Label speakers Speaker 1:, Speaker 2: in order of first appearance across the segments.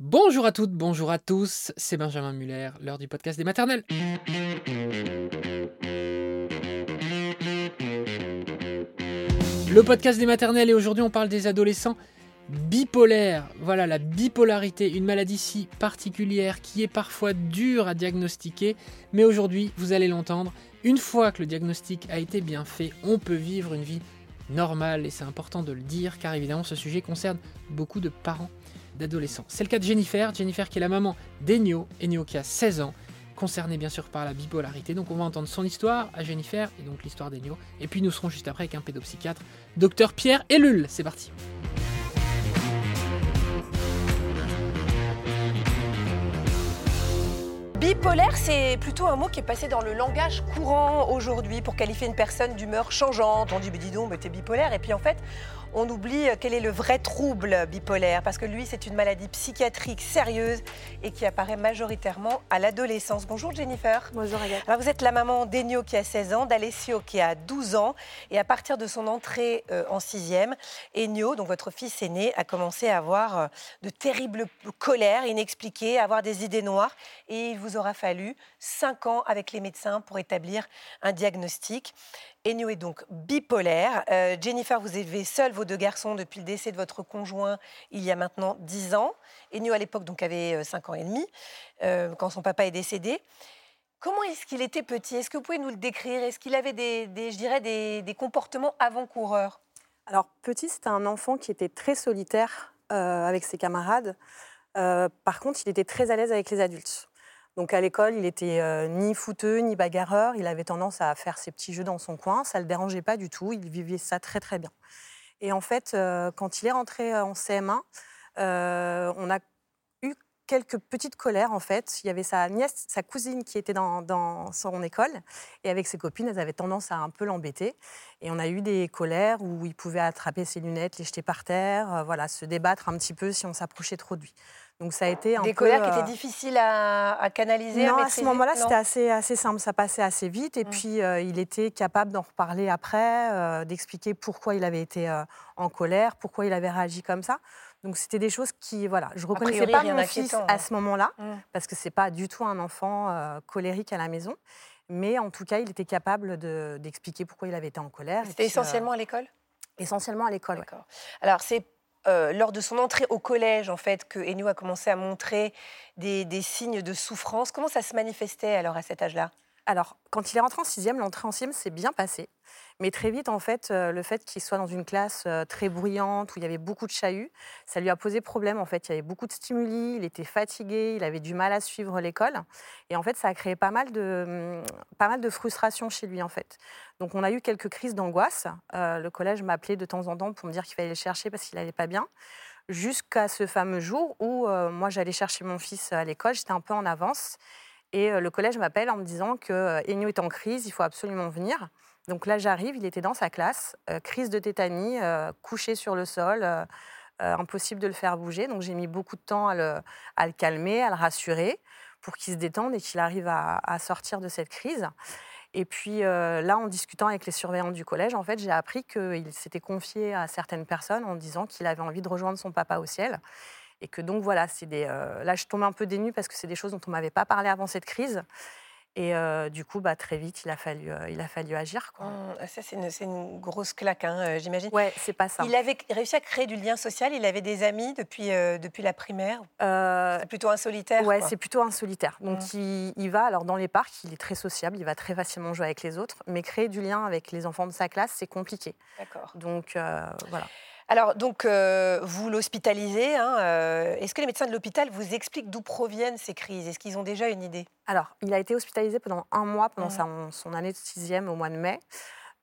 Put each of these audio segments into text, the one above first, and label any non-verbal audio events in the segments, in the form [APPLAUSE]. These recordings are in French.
Speaker 1: Bonjour à toutes, bonjour à tous, c'est Benjamin Muller, l'heure du podcast des maternelles. Le podcast des maternelles et aujourd'hui on parle des adolescents bipolaires. Voilà la bipolarité, une maladie si particulière qui est parfois dure à diagnostiquer, mais aujourd'hui, vous allez l'entendre, une fois que le diagnostic a été bien fait, on peut vivre une vie normale et c'est important de le dire car évidemment ce sujet concerne beaucoup de parents C'est le cas de Jennifer, Jennifer qui est la maman d'Enio, Enio qui a 16 ans, concerné bien sûr par la bipolarité. Donc on va entendre son histoire à Jennifer et donc l'histoire d'Enio. Et puis nous serons juste après avec un pédopsychiatre, docteur Pierre Ellul. C'est parti.
Speaker 2: Bipolaire, c'est plutôt un mot qui est passé dans le langage courant aujourd'hui pour qualifier une personne d'humeur changeante. On dit, mais dis donc, mais t'es bipolaire. Et puis en fait, on oublie quel est le vrai trouble bipolaire, parce que lui, c'est une maladie psychiatrique sérieuse et qui apparaît majoritairement à l'adolescence. Bonjour Jennifer.
Speaker 3: Bonjour Agathe.
Speaker 2: Alors vous êtes la maman d'Enio qui a 16 ans, d'Alessio qui a 12 ans, et à partir de son entrée euh, en sixième, Enio, donc votre fils aîné, a commencé à avoir euh, de terribles colères inexpliquées, à avoir des idées noires, et il vous aura fallu 5 ans avec les médecins pour établir un diagnostic. Enio est donc bipolaire. Euh, Jennifer, vous élevez seule vos deux garçons depuis le décès de votre conjoint il y a maintenant 10 ans. Enio, à l'époque, donc avait 5 ans et demi, euh, quand son papa est décédé. Comment est-ce qu'il était petit? Est-ce que vous pouvez nous le décrire? Est-ce qu'il avait des, je dirais, des, comportements avant-coureurs?
Speaker 3: Alors, petit, c'était un enfant qui était très solitaire euh, avec ses camarades. par contre, il était très à l'aise avec les adultes. Donc à l'école, il était euh, ni fouteux, ni bagarreur. Il avait tendance à faire ses petits jeux dans son coin. Ça ne le dérangeait pas du tout. Il vivait ça très très bien. Et en fait, euh, quand il est rentré en CM1, euh, on a eu quelques petites colères en fait. Il y avait sa nièce, sa cousine qui était dans, dans, son école et avec ses copines, elles avaient tendance à un peu l'embêter. Et on a eu des colères où il pouvait attraper ses lunettes, les jeter par terre, voilà, se débattre un petit peu si on s'approchait trop de lui.
Speaker 2: Donc ça a été un Des colères qui étaient euh, difficiles à, canaliser
Speaker 3: Non, à, ce moment-là, c'était assez, assez simple. Ça passait assez vite. Et mmh. puis, euh, il était capable d'en reparler après, euh, d'expliquer pourquoi il avait été en colère, pourquoi il avait réagi comme ça. Donc c'était des choses qui, voilà, je reconnaissais pas mon fils à hein. ce moment-là, mmh. parce que c'est pas du tout un enfant colérique à la maison. Mais en tout cas, il était capable d'expliquer pourquoi il avait été en colère.
Speaker 2: C'était essentiellement à l'école?
Speaker 3: Essentiellement à l'école.
Speaker 2: D'accord. Alors c'est euh, lors de son entrée au collège, en fait, que Enyo a commencé à montrer des, signes de souffrance. Comment ça se manifestait alors à cet âge-là?
Speaker 3: Alors, quand il est rentré en sixième, l'entrée en sixième s'est bien passée. Mais très vite, en fait, euh, le fait qu'il soit dans une classe euh, très bruyante, où il y avait beaucoup de chahuts, ça lui a posé problème. En fait, il y avait beaucoup de stimuli, il était fatigué, il avait du mal à suivre l'école. Et en fait, ça a créé pas mal de, hum, pas frustration chez lui, en fait. Donc, on a eu quelques crises d'angoisse. Euh, le collège m'appelait de temps en temps pour me dire qu'il fallait le chercher parce qu'il n'allait pas bien. Jusqu'à ce fameux jour où moi, j'allais chercher mon fils à l'école, j'étais un peu en avance. Et le collège m'appelle en me disant que Enyo est en crise, il faut absolument venir. Donc là, j'arrive, il était dans sa classe, euh, crise de tétanie, euh, couché sur le sol, euh, impossible de le faire bouger. Donc j'ai mis beaucoup de temps à le, calmer, à le rassurer, pour qu'il se détende et qu'il arrive à, sortir de cette crise. Et puis là, en discutant avec les surveillants du collège, en fait, j'ai appris qu'il s'était confié à certaines personnes en disant qu'il avait envie de rejoindre son papa au ciel. Et que donc voilà, c'est des. là, je tombe un peu dénue parce que c'est des choses dont on m'avait pas parlé avant cette crise. Et du coup, bah, très vite, il a fallu, il a fallu agir. Quoi.
Speaker 2: Mmh, ça, c'est une, une, grosse claque, hein, j'imagine.
Speaker 3: Ouais, c'est pas ça.
Speaker 2: Il avait réussi à créer du lien social. Il avait des amis depuis, depuis la primaire. c'est plutôt un solitaire.
Speaker 3: Ouais, c'est plutôt un solitaire. Donc, mmh. il, il, va, alors dans les parcs, il est très sociable, il va très facilement jouer avec les autres. Mais créer du lien avec les enfants de sa classe, c'est compliqué.
Speaker 2: D'accord.
Speaker 3: Donc, voilà.
Speaker 2: Alors, donc, euh, vous l'hospitalisez. Hein, euh, est-ce que les médecins de l'hôpital vous expliquent d'où proviennent ces crises? Est-ce qu'ils ont déjà une idée?
Speaker 3: Alors, il a été hospitalisé pendant un mois, pendant mmh. son, année de sixième au mois de mai.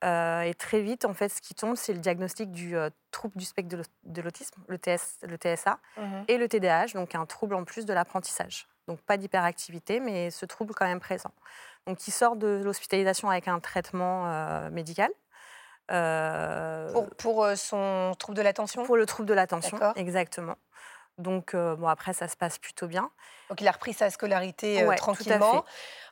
Speaker 3: Euh, et très vite, en fait, ce qui tombe, c'est le diagnostic du trouble du spectre de l'autisme, le, le TSA, mmh et le TDAH, donc un trouble en plus de l'apprentissage. Donc pas d'hyperactivité, mais ce trouble quand même présent. Donc il sort de l'hospitalisation avec un traitement médical.
Speaker 2: Euh, pour, pour, euh, son trouble de l'attention?
Speaker 3: Pour le trouble de l'attention, exactement. Donc, bon, après, ça se passe plutôt bien.
Speaker 2: Donc, il a repris sa scolarité tranquillement.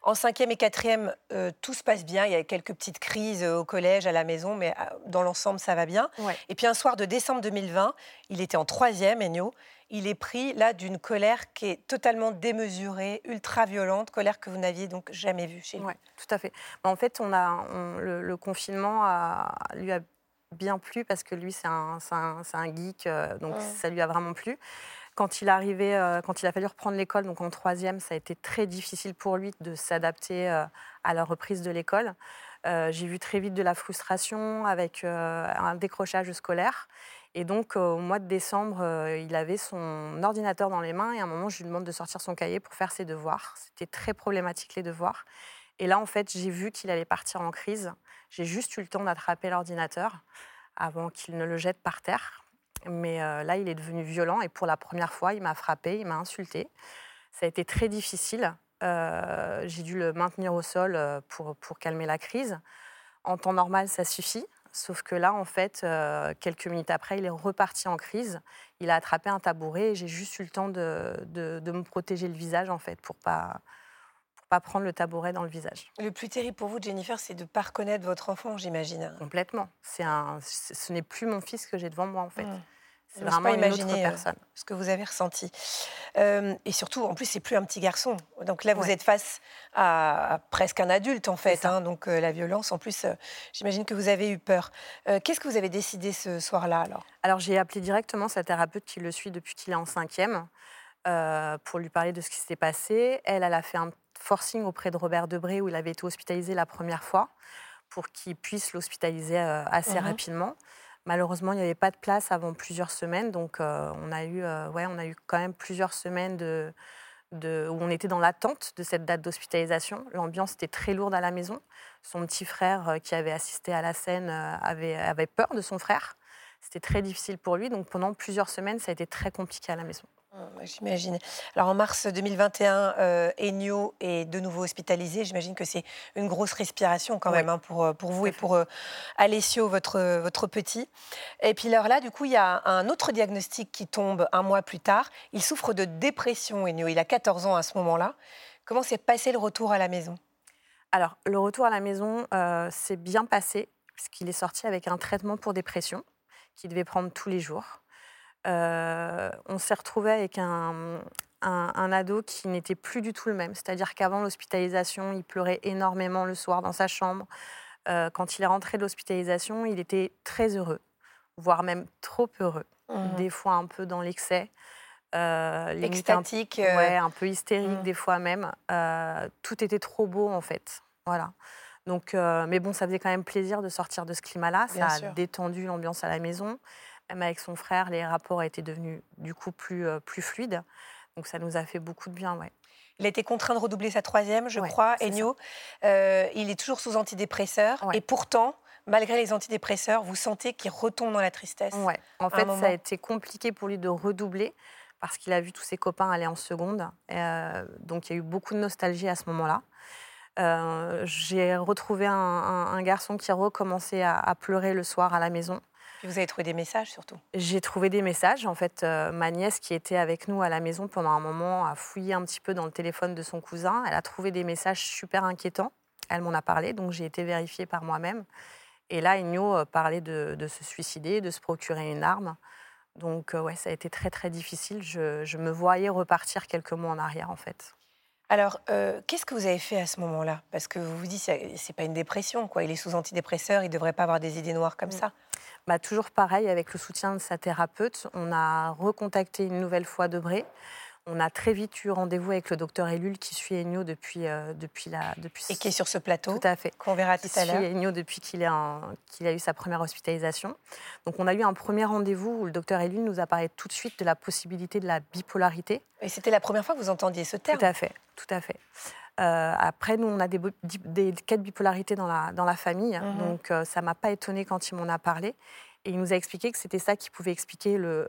Speaker 2: En cinquième et quatrième, tout se passe bien. Il y a quelques petites crises au collège, à la maison, mais dans l'ensemble, ça va bien. Et puis, un soir de décembre 2020, il était en troisième, Ennio. Il est pris là d'une colère qui est totalement démesurée, ultra violente, colère que vous n'aviez donc jamais vue chez lui.
Speaker 3: Oui, tout à fait. Bah, en fait, on a, le, confinement lui a bien plu parce que lui, c'est un, un, geek, euh, donc ça lui a vraiment plu. Quand il, arrivait, euh, quand il a fallu reprendre l'école, donc en troisième, ça a été très difficile pour lui de s'adapter euh, à la reprise de l'école. J'ai vu très vite de la frustration avec un décrochage scolaire. Et donc, au mois de décembre, il avait son ordinateur dans les mains et à un moment, je lui demande de sortir son cahier pour faire ses devoirs. C'était très problématique, les devoirs. Et là, en fait, j'ai vu qu'il allait partir en crise. J'ai juste eu le temps d'attraper l'ordinateur avant qu'il ne le jette par terre. Mais euh, là, il est devenu violent et pour la première fois, il m'a frappé, il m'a insulté. Ça a été très difficile. Euh, j'ai dû le maintenir au sol euh, pour calmer la crise. En temps normal, ça suffit. Sauf que là, en fait, quelques minutes après, il est reparti en crise. Il a attrapé un tabouret et j'ai juste eu le temps de, de, de, me protéger le visage, en fait, pour pas, pas prendre le tabouret dans le visage.
Speaker 2: Le plus terrible pour vous, Jennifer, c'est de ne pas reconnaître votre enfant, j'imagine.
Speaker 3: Complètement. C'est un, ce n'est plus mon fils que j'ai devant moi, en fait. Mmh. C'est vraiment pas une autre euh, personne.
Speaker 2: ce que vous avez ressenti. Euh, et surtout, en plus, c'est plus un petit garçon. Donc là, vous êtes face à, presque un adulte, en fait. Hein. donc euh, la violence, en plus, j'imagine que vous avez eu peur. Qu'est-ce que vous avez décidé ce soir-là, alors?
Speaker 3: Alors, j'ai appelé directement sa thérapeute qui le suit depuis qu'il est en cinquième. pour lui parler de ce qui s'était passé. Elle, elle a fait un forcing auprès de Robert Debré où il avait été hospitalisé la première fois pour qu'il puisse l'hospitaliser assez mmh rapidement. Malheureusement, il n'y avait pas de place avant plusieurs semaines, donc euh, on, a eu, euh, ouais, on a eu quand même plusieurs semaines de, où on était dans l'attente de cette date d'hospitalisation. L'ambiance était très lourde à la maison. Son petit frère, qui avait assisté à la scène, avait, avait peur de son frère. C'était très difficile pour lui, donc pendant plusieurs semaines, ça a été très compliqué à la maison.
Speaker 2: J'imagine. Alors en mars 2021, euh, Ennio est de nouveau hospitalisé. J'imagine que c'est une grosse respiration quand même hein, pour, euh, pour vous et pour euh, Alessio, votre, votre petit. Et puis alors là, du coup, il y a un autre diagnostic qui tombe un mois plus tard. Il souffre de dépression, Ennio. Il a 14 ans à ce moment-là. Comment s'est passé le retour à la maison?
Speaker 3: Alors, le retour à la maison s'est bien passé, puisqu'il est sorti avec un traitement pour dépression qu'il devait prendre tous les jours. Euh, on s'est retrouvé avec un, ado qui n'était plus du tout le même. C'est-à-dire qu'avant l'hospitalisation, il pleurait énormément le soir dans sa chambre. Euh, quand il est rentré de l'hospitalisation, il était très heureux, voire même trop heureux. Mmh. Des fois un peu dans l'excès.
Speaker 2: Euh, Extatique.
Speaker 3: Un, ouais, un peu hystérique mmh. des fois même. tout était trop beau en fait. Voilà. Donc, mais bon, ça faisait quand même plaisir de sortir de ce climat-là. Ça a détendu l'ambiance à la maison. Même avec son frère, les rapports étaient devenus du coup plus, euh, plus fluides. Donc ça nous a fait beaucoup de bien, ouais.
Speaker 2: Il a été contraint de redoubler sa troisième, je crois, Ennio. Euh, il est toujours sous antidépresseurs. Et pourtant, malgré les antidépresseurs, vous sentez qu'il retombe dans la tristesse.
Speaker 3: Ouais. En fait, ça a été compliqué pour lui de redoubler parce qu'il a vu tous ses copains aller en seconde. Euh, donc il y a eu beaucoup de nostalgie à ce moment-là. J'ai retrouvé un, garçon qui recommençait à, à pleurer le soir à la maison
Speaker 2: vous avez trouvé des messages surtout?
Speaker 3: J'ai trouvé des messages. En fait, euh, ma nièce qui était avec nous à la maison pendant un moment a fouillé un petit peu dans le téléphone de son cousin. Elle a trouvé des messages super inquiétants. Elle m'en a parlé, donc j'ai été vérifiée par moi-même. Et là, Igno euh, parlait de, se suicider, de se procurer une arme. Donc, euh, ouais, ça a été très, très difficile. Je me voyais repartir quelques mois en arrière, en fait.
Speaker 2: Alors, euh, qu'est-ce que vous avez fait à ce moment-là? Parce que vous vous dites, c'est pas une dépression, quoi. Il est sous antidépresseur, il ne devrait pas avoir des idées noires comme mm. ça.
Speaker 3: Bah, toujours pareil, avec le soutien de sa thérapeute, on a recontacté une nouvelle fois Debré. On a très vite eu rendez-vous avec le docteur Ellul qui suit Ennio depuis, euh, depuis la. Depuis
Speaker 2: Et qui est sur ce plateau.
Speaker 3: Tout à fait.
Speaker 2: Qu'on verra tout à l'heure.
Speaker 3: Qui suit Ennio depuis qu'il a eu sa première hospitalisation. Donc on a eu un premier rendez-vous où le docteur Ellul nous a parlé tout de suite de la possibilité de la bipolarité.
Speaker 2: Et c'était la première fois que vous entendiez ce terme
Speaker 3: Tout à fait, tout à fait. Euh, après, nous, on a des, des, cas de bipolarité dans la, dans la famille, mhm. donc euh, ça ne m'a pas étonné quand il m'en a parlé. Et il nous a expliqué que c'était ça qui pouvait expliquer le,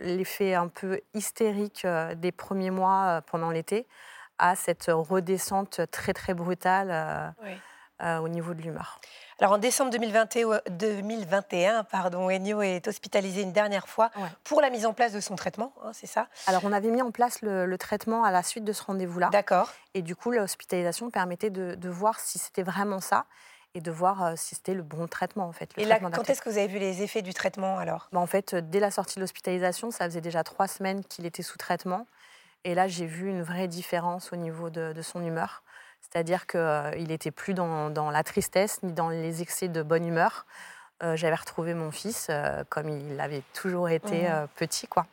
Speaker 3: l'effet un peu hystérique euh, des premiers mois euh, pendant l'été à cette redescente très très brutale euh, au niveau de l'humeur.
Speaker 2: Alors en décembre 2021, 2021 pardon, Ennio est hospitalisé une dernière fois
Speaker 3: Ouais.
Speaker 2: pour la mise en place de son traitement, hein, c'est ça?
Speaker 3: Alors, on avait mis en place le, le traitement à la suite de ce rendez-vous-là.
Speaker 2: D'accord.
Speaker 3: Et du coup, l'hospitalisation permettait de, de voir si c'était vraiment ça et de voir euh, si c'était le bon traitement, en fait. le
Speaker 2: Et là, quand est-ce que vous avez vu les effets du traitement alors?
Speaker 3: Bah, En fait, euh, dès la sortie de l'hospitalisation, ça faisait déjà trois semaines qu'il était sous traitement. Et là, j'ai vu une vraie différence au niveau de, de son humeur. C'est-à-dire qu'il n'était plus dans, dans la tristesse ni dans les excès de bonne humeur. Euh, J'avais retrouvé mon fils euh, comme il avait toujours été
Speaker 2: Mhm.
Speaker 3: euh, petit, quoi.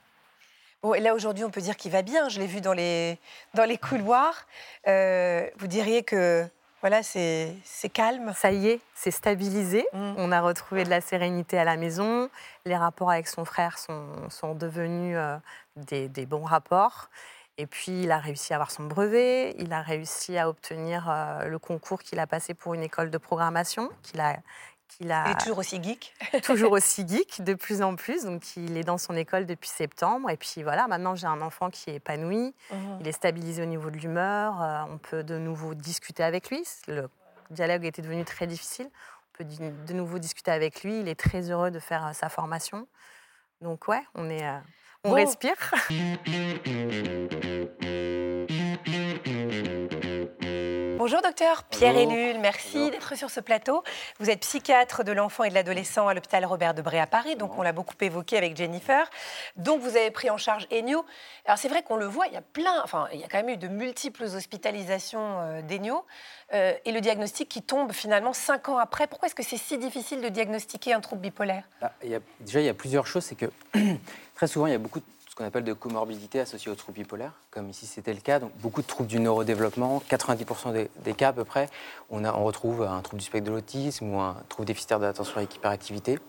Speaker 2: Bon, et là aujourd'hui, on peut dire qu'il va bien. Je l'ai vu dans les, dans les couloirs. Euh, vous diriez que voilà, c'est calme
Speaker 3: Ça y est, c'est stabilisé.
Speaker 2: Mm.
Speaker 3: On a retrouvé de la sérénité à la maison. Les rapports avec son frère sont, sont devenus euh, des, des bons rapports. Et puis, il a réussi à avoir son brevet. Il a réussi à obtenir euh, le concours qu'il a passé pour une école de programmation, qu'il a, a
Speaker 2: Il est toujours aussi geek. [LAUGHS]
Speaker 3: toujours aussi geek, de plus en plus. Donc, il est dans son école depuis septembre. Et puis, voilà, maintenant, j'ai un enfant qui est épanoui. Il est stabilisé au niveau de l'humeur. euh, on peut de nouveau discuter avec lui. Le dialogue était devenu très difficile. On peut de nouveau discuter avec lui. Il est très heureux de faire euh, sa formation. Donc ouais, on est, euh, on
Speaker 2: Bon.
Speaker 3: respire. [LAUGHS]
Speaker 2: Bonjour docteur Pierre. Ellul, merci d'être sur ce plateau. Vous êtes psychiatre de l'enfant et de l'adolescent à l'hôpital Robert Debré à Paris, donc on l'a beaucoup évoqué avec Jennifer. Donc vous avez pris en charge Ennio. Alors c'est vrai qu'on le voit, il y a plein, enfin il y a quand même eu de multiples hospitalisations euh, d'Ennio euh, et le diagnostic qui tombe finalement cinq ans après. Pourquoi est-ce que c'est si difficile de diagnostiquer un trouble bipolaire?
Speaker 4: Ah, il y a- déjà, il y a plusieurs choses. C'est que [CLEARS THROAT] très souvent, il y a beaucoup de ce qu'on appelle de comorbidités associées au trouble bipolaire, comme ici c'était le cas. Donc, beaucoup de troubles du neurodéveloppement. 90% des, des cas à peu près, on, a, on retrouve un trouble du spectre de l'autisme ou un trouble déficitaire de l'attention avec hyperactivité.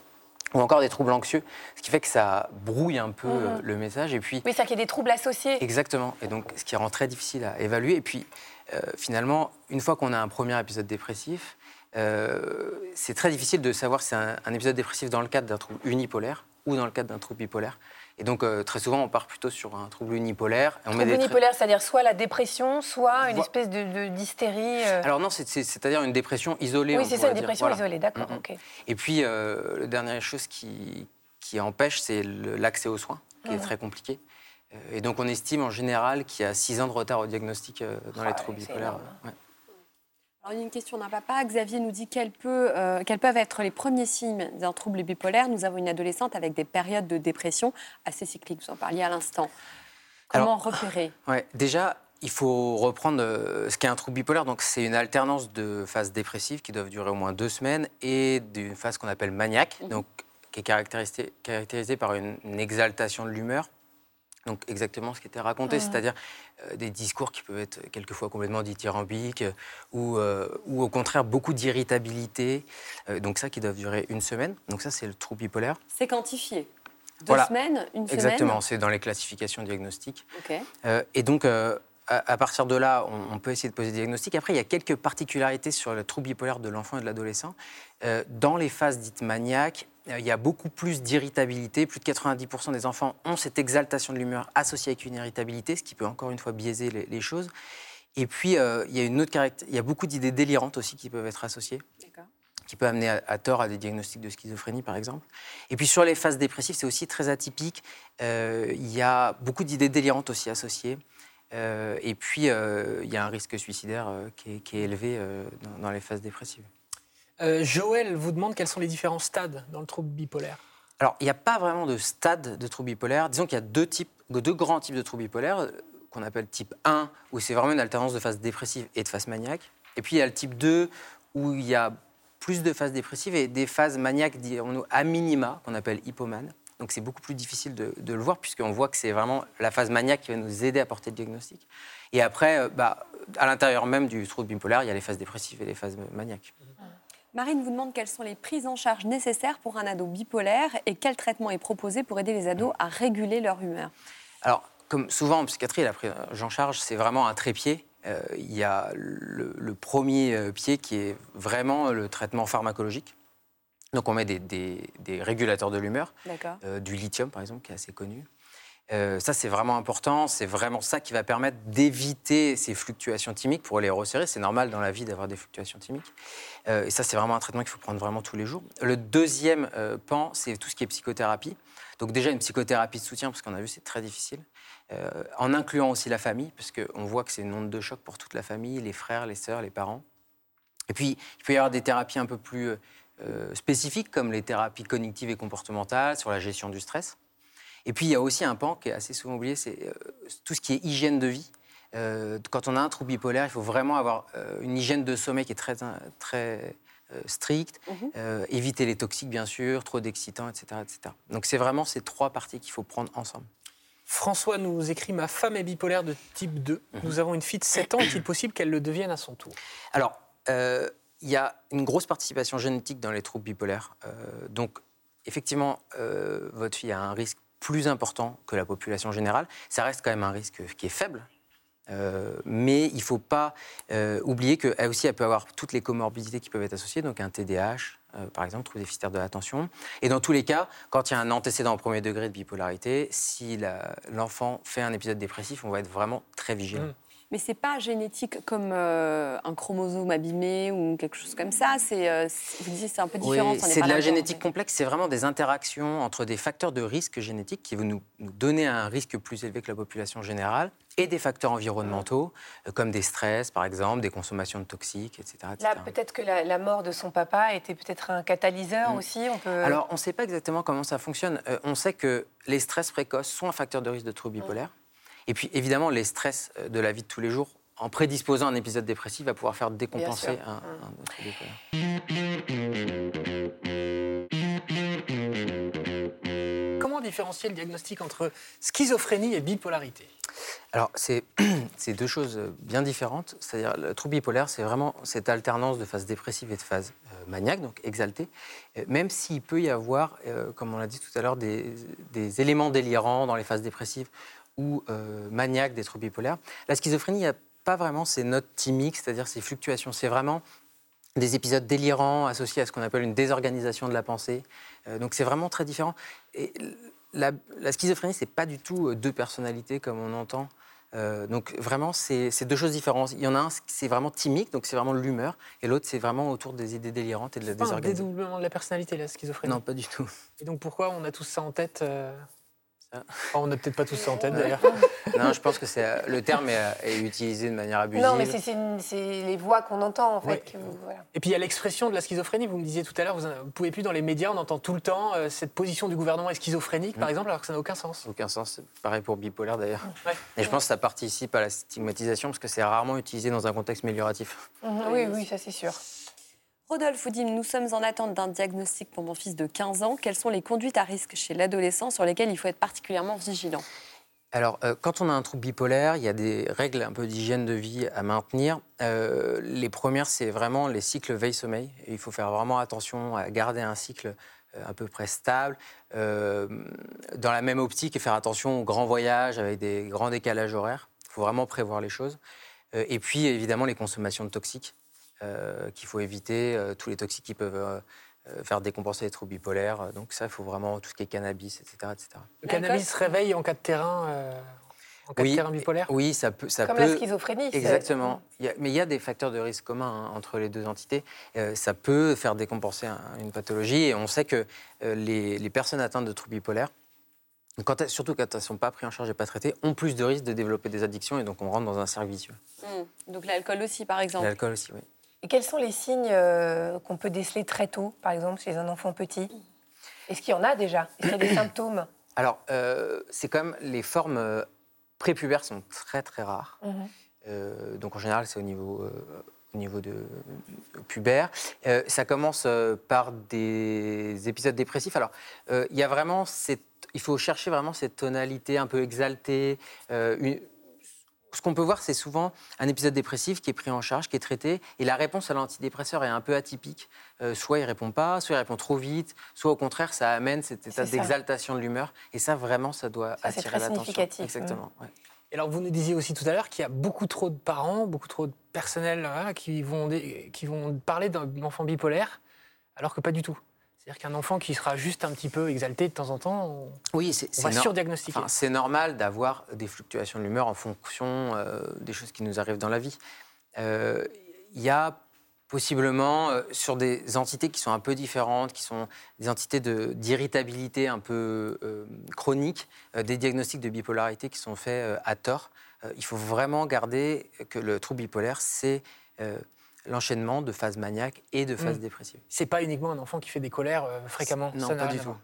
Speaker 4: Ou encore des troubles anxieux, ce qui fait que ça brouille un peu euh, le message. Et puis,
Speaker 2: Oui, c'est qu'il y a des troubles associés.
Speaker 4: Exactement. Et donc, ce qui rend très difficile à évaluer. Et puis, euh, finalement, une fois qu'on a un premier épisode dépressif, euh, c'est très difficile de savoir si c'est un, un épisode dépressif dans le cadre d'un trouble unipolaire ou dans le cadre d'un trouble bipolaire. Et donc, euh, très souvent, on part plutôt sur un trouble unipolaire. Et on met
Speaker 2: Trouble
Speaker 4: des tra-
Speaker 2: unipolaire, c'est-à-dire soit la dépression, soit une espèce de d'hystérie. euh.
Speaker 4: Alors non, c'est- c'est- c'est-à-dire une dépression isolée.
Speaker 2: oui, c'est ça, une
Speaker 4: dire.
Speaker 2: dépression
Speaker 4: Voilà.
Speaker 2: isolée, d'accord.
Speaker 4: Et puis, euh, la dernière chose qui, qui empêche, c'est l'accès aux soins, qui est très compliqué. Et donc, on estime en général qu'il y a 6 ans de retard au diagnostic dans
Speaker 2: Ah
Speaker 4: les troubles
Speaker 2: ouais, c'est
Speaker 4: bipolaires. Ouais.
Speaker 5: Alors, il y a une question d'un papa. Xavier nous dit quels, peut, euh, quels peuvent être les premiers signes d'un trouble bipolaire. Nous avons une adolescente avec des périodes de dépression assez cycliques. Vous en parliez à l'instant. Comment repérer [SIGHS]
Speaker 4: Ouais, déjà, il faut reprendre euh, ce qu'est un trouble bipolaire. Donc, c'est une alternance de phases dépressives qui doivent durer au moins deux semaines et d'une phase qu'on appelle maniaque,
Speaker 5: Mhm.
Speaker 4: donc, qui est caractérisée, caractérisée par une, une exaltation de l'humeur. Donc, exactement ce qui était raconté, c'est-à-dire euh, des discours qui peuvent être quelquefois complètement dithyrambiques euh, ou, euh, ou au contraire beaucoup d'irritabilité. Donc, ça qui doivent durer une semaine. Donc, ça, c'est le trouble bipolaire.
Speaker 5: C'est quantifié. Deux
Speaker 4: Voilà.
Speaker 5: semaines, une
Speaker 4: Exactement, c'est dans les classifications diagnostiques.
Speaker 5: semaine. Ok.
Speaker 4: Euh, et donc, à, à partir de là, on, on peut essayer de poser des diagnostics. Après, il y a quelques particularités sur le trouble bipolaire de l'enfant et de l'adolescent. Euh, dans les phases dites maniaques, euh, il y a beaucoup plus d'irritabilité. Plus de 90% des enfants ont cette exaltation de l'humeur associée avec une irritabilité, ce qui peut encore une fois biaiser les, les choses. Et puis, euh, il y a une autre il y a beaucoup d'idées délirantes aussi qui peuvent être associées qui peut amener à, à tort à des diagnostics de schizophrénie, par exemple. Et puis sur les phases dépressives, c'est aussi très atypique. Euh, il y a beaucoup d'idées délirantes aussi associées. Euh, et puis, euh, il y a un risque suicidaire euh, qui, est, qui est élevé dans, dans les phases dépressives.
Speaker 1: Joël vous demande quels sont les différents stades dans le trouble bipolaire.
Speaker 4: Alors, il n'y a pas vraiment de stade de trouble bipolaire. Disons qu'il y a deux, types, deux grands types de troubles bipolaires, qu'on appelle type 1, où c'est vraiment une alternance de phase dépressive et de phase maniaque. Et puis, il y a le type 2, où il y a plus de phases dépressives et des phases maniaques, dirons-nous, à minima, qu'on appelle hypomane. Donc, c'est beaucoup plus difficile de, de le voir, puisqu'on voit que c'est vraiment la phase maniaque qui va nous aider à porter le diagnostic. Et après, euh, bah, à l'intérieur même du trouble bipolaire, il y a les phases dépressives et les phases maniaques.
Speaker 5: Marine vous demande quelles sont les prises en charge nécessaires pour un ado bipolaire et quel traitement est proposé pour aider les ados à réguler leur humeur.
Speaker 4: Alors, comme souvent en psychiatrie, la prise en charge, c'est vraiment un trépied. Euh, il y a le, le premier euh, pied qui est vraiment le traitement pharmacologique. Donc, on met des, des- des régulateurs de l'humeur, euh, du lithium par exemple, qui est assez connu. Euh, ça, c'est vraiment important. C'est vraiment ça qui va permettre d'éviter ces fluctuations thymiques pour les resserrer. C'est normal dans la vie d'avoir des fluctuations thymiques. Euh, et ça, c'est vraiment un traitement qu'il faut prendre vraiment tous les jours. Le deuxième pan, c'est tout ce qui est psychothérapie. Donc déjà, une psychothérapie de soutien, parce qu'on a vu, c'est très difficile. En incluant aussi la famille, parce qu'on voit que c'est une onde de choc pour toute la famille, les frères, les sœurs, les parents. Et puis, il peut y avoir des thérapies un peu plus euh, spécifiques, comme les thérapies cognitives et comportementales sur la gestion du stress. Et puis, il y a aussi un pan qui est assez souvent oublié, c'est euh, tout ce qui est hygiène de vie. Euh, quand on a un trouble bipolaire, il faut vraiment avoir une hygiène de sommeil qui est très, très stricte,
Speaker 5: Mhm.
Speaker 4: Éviter les toxiques, bien sûr, trop d'excitants, etc., etc. Donc, c'est vraiment ces trois parties qu'il faut prendre ensemble.
Speaker 1: François nous écrit Ma femme est bipolaire de type 2.
Speaker 4: Mhm.
Speaker 1: Nous avons une fille de 7 ans. Est-il possible qu'elle le devienne à son tour?
Speaker 4: Alors, euh, il y a une grosse participation génétique dans les troubles bipolaires. Euh, donc, effectivement, euh, votre fille a un risque plus important que la population générale. Ça reste quand même un risque qui est faible. Euh, mais il ne faut pas oublier qu'elle aussi, elle peut avoir toutes les comorbidités qui peuvent être associées, donc un TDAH, par exemple, trouble déficitaire de l'attention. Et dans tous les cas, quand il y a un antécédent au premier degré de bipolarité, si l'enfant fait un épisode dépressif, on va être vraiment très vigilant.
Speaker 1: Mm.
Speaker 5: Mais c'est pas génétique comme euh, un chromosome abîmé ou quelque chose comme ça. C'est, euh, vous disiez, c'est un peu différent.
Speaker 4: Oui, c'est de la génétique complexe, c'est vraiment des interactions entre des facteurs de risque génétique qui vont nous, nous donner un risque plus élevé que la population générale et des facteurs environnementaux euh, comme des stress par exemple, des consommations de toxiques, etc. etc.
Speaker 2: Là, peut-être que la, la mort de son papa était peut-être un catalyseur
Speaker 4: Mm.
Speaker 2: aussi. On peut...
Speaker 4: Alors on ne sait pas exactement comment ça fonctionne. Euh, on sait que les stress précoces sont un facteur de risque de trouble bipolaire. Et puis évidemment, les stress euh, de la vie de tous les jours, en prédisposant un épisode dépressif, va pouvoir faire décompenser un, un trouble bipolaire.
Speaker 1: Comment différencier le diagnostic entre schizophrénie et bipolarité?
Speaker 4: Alors, c'est [CLEARS THROAT] c'est deux choses bien différentes. C'est-à-dire, le trouble bipolaire, c'est vraiment cette alternance de phase dépressive et de phase euh, maniaque, donc exaltée. Euh, même s'il peut y avoir, euh, comme on l'a dit tout à l'heure, des, des éléments délirants dans les phases dépressives ou euh, maniaques des troubles bipolaires. La schizophrénie, il n'y a pas vraiment ces notes thymiques, c'est-à-dire ces fluctuations. C'est vraiment des épisodes délirants associés à ce qu'on appelle une désorganisation de la pensée. Euh, donc c'est vraiment très différent. Et la, la schizophrénie, c'est pas du tout euh, deux personnalités comme on entend. Euh, donc vraiment, c'est deux choses différentes. Il y en a un, c'est vraiment thymique, donc c'est vraiment l'humeur, et l'autre, c'est vraiment autour des idées délirantes et de la
Speaker 1: C'est pas un
Speaker 4: désorganisation.
Speaker 1: dédoublement de la personnalité, la schizophrénie.
Speaker 4: Non, pas du tout.
Speaker 1: Et donc pourquoi on a tous ça en tête euh Enfin, On n'a peut-être pas tous ça en tête d'ailleurs. [LAUGHS]
Speaker 4: non, je pense que c'est euh, le terme est, est utilisé de manière abusive.
Speaker 2: non, mais c'est- c'est une- c'est les voix qu'on entend, en fait.
Speaker 1: Ouais.
Speaker 2: que vous- voilà.
Speaker 1: Et puis il y a l'expression de la schizophrénie. Vous me disiez tout à l'heure, vous ne pouvez plus dans les médias, on entend tout le temps euh, cette position du gouvernement est schizophrénique, par
Speaker 4: Mm.
Speaker 1: exemple, alors que ça n'a aucun sens.
Speaker 4: Aucun sens. C'est Pareil pour bipolaire d'ailleurs.
Speaker 1: Ouais.
Speaker 4: Et je pense que ça participe à la stigmatisation parce que c'est rarement utilisé dans un contexte amélioratif.
Speaker 2: Mhm, Oui, oui, ça c'est sûr.
Speaker 5: Rodolphe vous dit Nous sommes en attente d'un diagnostic pour mon fils de 15 ans. Quelles sont les conduites à risque chez l'adolescent sur lesquelles il faut être particulièrement vigilant
Speaker 4: Alors, euh, quand on a un trouble bipolaire, il y a des règles un peu d'hygiène de vie à maintenir. Euh, les premières, c'est vraiment les cycles veille-sommeil. Il faut faire vraiment attention à garder un cycle euh, à peu près stable, dans la même optique et faire attention aux grands voyages avec des grands décalages horaires. Il faut vraiment prévoir les choses. Et puis, évidemment, les consommations de toxiques qu'il faut éviter, euh, tous les toxiques qui peuvent euh, euh, faire décompenser les troubles bipolaires. Donc ça, il faut vraiment tout ce qui est cannabis, etc. etc.
Speaker 1: Le cannabis se réveille en cas de terrain, euh, en cas de terrain bipolaire
Speaker 4: Oui, ça peut. Ça
Speaker 2: Comme
Speaker 4: peut...
Speaker 2: la schizophrénie. c'est-
Speaker 4: Exactement. Il y a- mais il y a des facteurs de risque communs hein, entre les deux entités. Euh, ça peut faire décompenser un- une pathologie. Et on sait que euh, les, les personnes atteintes de troubles bipolaires, quand elles- surtout quand elles ne sont pas prises en charge et pas traitées, ont plus de risques de développer des addictions. Et donc on rentre dans un cercle vicieux.
Speaker 5: Hmm. Donc l'alcool aussi, par exemple.
Speaker 4: L'alcool aussi, oui.
Speaker 2: Et quels sont les signes euh, qu'on peut déceler très tôt, par exemple, chez un enfant petit? Est-ce qu'il y en a déjà? Est-ce qu'il y a des [CLEARS THROAT] symptômes?
Speaker 4: Alors, euh, c'est quand même les formes euh, prépubères sont très très rares.
Speaker 2: Mhm.
Speaker 4: Euh, donc en général, c'est au niveau, au niveau de, pubère. Euh, ça commence euh, par des épisodes dépressifs. Alors, euh, il y a vraiment cette, il faut chercher vraiment cette tonalité un peu exaltée. une- ce qu'on peut voir, c'est souvent un épisode dépressif qui est pris en charge, qui est traité, et la réponse à l'antidépresseur est un peu atypique. Euh, soit il répond pas, soit il répond trop vite, soit au contraire, ça amène cet état d'exaltation de l'humeur. Et ça, vraiment, ça doit
Speaker 2: Ça,
Speaker 4: attirer l'attention.
Speaker 2: significatif,
Speaker 4: Exactement. ouais.
Speaker 1: Et alors, vous nous disiez aussi tout à l'heure qu'il y a beaucoup trop de parents, beaucoup trop de personnel voilà, qui, vont qui vont parler d'un enfant bipolaire, alors que pas du tout. C'est-à-dire qu'un enfant qui sera juste un petit peu exalté de temps en temps, on,
Speaker 4: Oui, c'est
Speaker 1: on
Speaker 4: c'est
Speaker 1: va
Speaker 4: nor-
Speaker 1: surdiagnostiquer.
Speaker 4: Enfin, c'est normal d'avoir des fluctuations de l'humeur en fonction euh, des choses qui nous arrivent dans la vie. Euh, Il y a possiblement euh, sur des entités qui sont un peu différentes, qui sont des entités de- d'irritabilité un peu chronique, des diagnostics de bipolarité qui sont faits à tort. Il faut vraiment garder que le trouble bipolaire, c'est l'enchaînement de phases maniaques et de phases
Speaker 1: Mm.
Speaker 4: dépressives.
Speaker 1: C'est pas uniquement un enfant qui fait des colères euh, fréquemment.
Speaker 4: Non,
Speaker 1: ça
Speaker 4: pas du tout.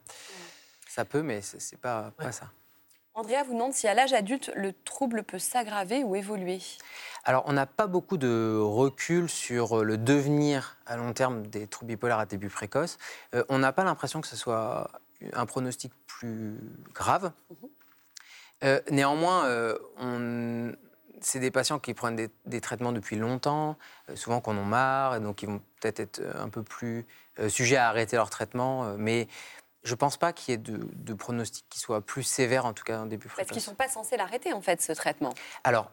Speaker 4: Ça peut, mais c'est pas, pas ça.
Speaker 5: Andrea vous demande si à l'âge adulte, le trouble peut s'aggraver ou évoluer.
Speaker 4: Alors, on n'a pas beaucoup de recul sur euh, le devenir à long terme des troubles bipolaires à début précoce. Euh, on n'a pas l'impression que ce soit un pronostic plus grave. Euh, néanmoins, euh, on- c'est des patients qui prennent des, des traitements depuis longtemps, euh, souvent qu'on en marre, et donc ils vont peut-être être euh, un peu plus euh, sujets à arrêter leur traitement. euh, mais je ne pense pas qu'il y ait de, de pronostic qui soit plus sévère, en tout cas en début
Speaker 5: Parce
Speaker 4: précoce.
Speaker 5: qu'ils ne sont pas censés l'arrêter, en fait, ce traitement.
Speaker 4: Alors,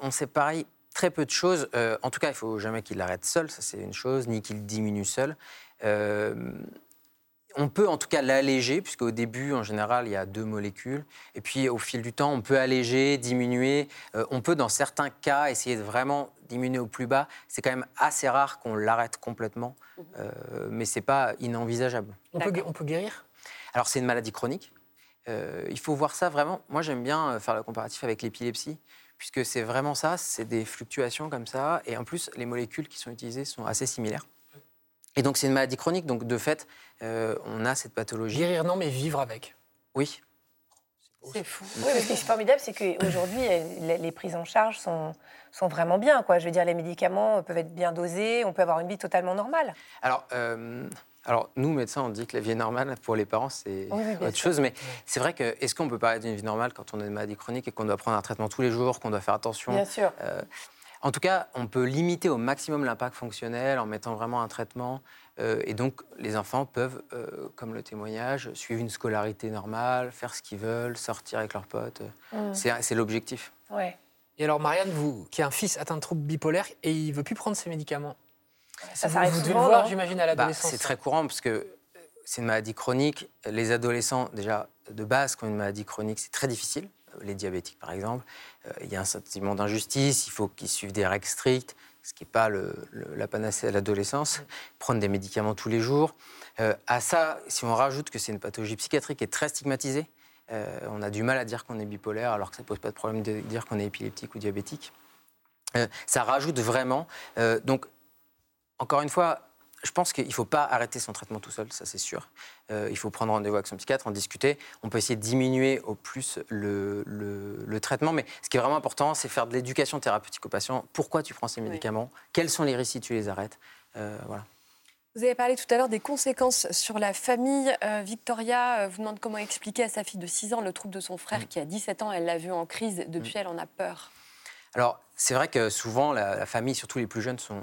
Speaker 4: on, sait pareil très peu de choses. Euh, en tout cas, il faut jamais qu'il l'arrête seul, ça c'est une chose, ni qu'il diminue seul. Euh, on peut en tout cas l'alléger, puisqu'au début, en général, il y a deux molécules. Et puis, au fil du temps, on peut alléger, diminuer. Euh, on peut, dans certains cas, essayer de vraiment diminuer au plus bas. C'est quand même assez rare qu'on l'arrête complètement, euh, mais c'est pas inenvisageable.
Speaker 1: On peut, on peut guérir?
Speaker 4: Alors, c'est une maladie chronique. Euh, il faut voir ça vraiment. Moi, j'aime bien faire le comparatif avec l'épilepsie, puisque c'est vraiment ça. C'est des fluctuations comme ça. Et en plus, les molécules qui sont utilisées sont assez similaires. Et donc, c'est une maladie chronique. Donc, de fait, euh, on a cette pathologie.
Speaker 1: Guérir, non, mais vivre avec.
Speaker 4: Oui.
Speaker 5: C'est fou.
Speaker 2: Oui, mais ce qui est formidable, c'est qu'aujourd'hui, les, prises en charge sont, sont vraiment bien. Quoi. Je veux dire, les médicaments peuvent être bien dosés, on peut avoir une vie totalement normale.
Speaker 4: Alors, euh, alors, nous, médecins, on dit que la vie est normale. Pour les parents, c'est
Speaker 2: Oui, oui, bien
Speaker 4: autre
Speaker 2: sûr.
Speaker 4: chose. Mais c'est vrai que, est-ce qu'on peut parler d'une vie normale quand on a une maladie chronique et qu'on doit prendre un traitement tous les jours, qu'on doit faire attention?
Speaker 2: Bien sûr.
Speaker 4: Euh, en tout cas, on peut limiter au maximum l'impact fonctionnel en mettant vraiment un traitement. Euh, et donc, les enfants peuvent, euh, comme le témoignage, suivre une scolarité normale, faire ce qu'ils veulent, sortir avec leurs potes.
Speaker 2: Mm.
Speaker 4: C'est c'est l'objectif.
Speaker 2: Ouais.
Speaker 1: Et alors, Marianne, vous, qui a un fils atteint de trouble bipolaire et il veut plus prendre ses médicaments.
Speaker 2: Ça,
Speaker 1: vous,
Speaker 2: ça arrive
Speaker 1: vous devez le voir, j'imagine, à
Speaker 4: Bah,
Speaker 1: l'adolescence.
Speaker 4: c'est très courant parce que euh, c'est une maladie chronique. Les adolescents, déjà, de base, qui ont une maladie chronique, c'est très difficile. Euh, Les diabétiques, par exemple. Euh, Il y a un sentiment d'injustice, il faut qu'ils suivent des règles strictes, ce qui n'est pas la panacée à l'adolescence. Prendre des médicaments tous les jours. Euh, à ça, si on rajoute que c'est une pathologie psychiatrique qui est très stigmatisée, on a du mal à dire qu'on est bipolaire alors que ça ne pose pas de problème de dire qu'on est épileptique ou diabétique. Ça rajoute vraiment. donc, encore une fois, je pense qu'il ne faut pas arrêter son traitement tout seul, ça c'est sûr. Euh, il faut prendre rendez-vous avec son psychiatre, en discuter. On peut essayer de diminuer au plus le, le- le traitement, mais ce qui est vraiment important, c'est faire de l'éducation thérapeutique aux patients. Pourquoi tu prends ces
Speaker 5: Oui.
Speaker 4: médicaments? Quels sont les risques si tu les arrêtes? Euh, voilà.
Speaker 5: Vous avez parlé tout à l'heure des conséquences sur la famille. Euh, Victoria vous demande comment expliquer à sa fille de 6 ans le trouble de son frère
Speaker 4: Mm.
Speaker 5: qui a 17 ans. Elle l'a vu en crise. Depuis, elle en a peur.
Speaker 4: Alors, c'est vrai que souvent, la, famille, surtout les plus jeunes, sont,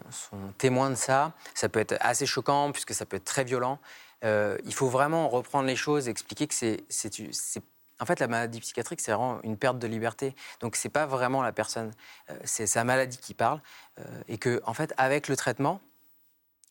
Speaker 4: témoins de ça. Ça peut être assez choquant, puisque ça peut être très violent. Euh, il faut vraiment reprendre les choses, expliquer que c'est... En fait, la maladie psychiatrique, c'est vraiment une perte de liberté. Donc, c'est pas vraiment la personne, euh, c'est sa maladie qui parle. euh, et que, en fait, avec le traitement,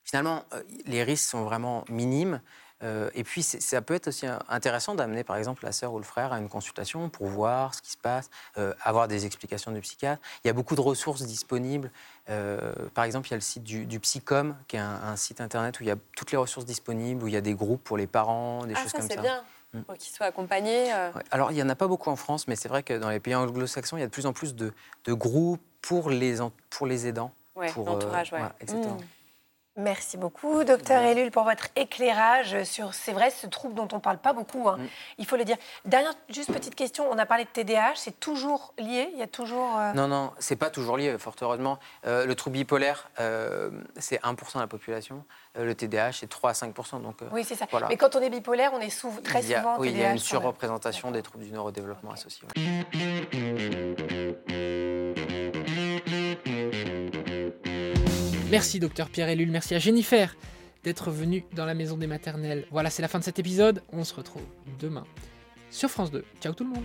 Speaker 4: finalement, les risques sont vraiment minimes. Euh, et puis, ça peut être aussi euh, intéressant d'amener, par exemple, la sœur ou le frère à une consultation pour voir ce qui se passe, euh, avoir des explications du psychiatre. Il y a beaucoup de ressources disponibles. Euh, par exemple, il y a le site du, du Psycom, qui est un, un site internet où il y a toutes les ressources disponibles, où il y a des groupes pour les parents, des
Speaker 5: ah,
Speaker 4: choses
Speaker 5: ça,
Speaker 4: comme
Speaker 5: c'est
Speaker 4: ça.
Speaker 5: bien.
Speaker 4: Mm.
Speaker 5: Pour qu'ils soient accompagnés.
Speaker 4: Ouais. Alors, il n'y en a pas beaucoup en France, mais c'est vrai que dans les pays anglo-saxons, il y a de plus en plus de, de groupes pour les, pour les aidants.
Speaker 5: ouais,
Speaker 4: pour,
Speaker 5: l'entourage, ouais.
Speaker 4: voilà.
Speaker 2: Merci beaucoup, docteur Ellul, pour votre éclairage sur, c'est vrai, ce trouble dont on ne parle pas beaucoup. hein.
Speaker 4: Mm.
Speaker 2: Il faut le dire. Dernière, juste petite question. On a parlé de TDAH. C'est toujours lié? Il y a toujours. euh,
Speaker 4: Non, non, c'est pas toujours lié, fort heureusement. Euh, le trouble bipolaire, euh, c'est 1% de la population. Le TDAH, c'est 3 à 5%. Donc,
Speaker 2: Oui, c'est ça.
Speaker 4: Voilà.
Speaker 2: Mais quand on est bipolaire, on est très
Speaker 4: il y a,
Speaker 2: souvent
Speaker 4: oui,
Speaker 2: TDAH.
Speaker 4: il y a une surreprésentation des troubles du neurodéveloppement associés. ouais.
Speaker 1: Merci docteur Pierre Ellul, merci à Jennifer d'être venue dans la maison des maternelles. Voilà, c'est la fin de cet épisode. On se retrouve demain sur France 2. Ciao tout le monde.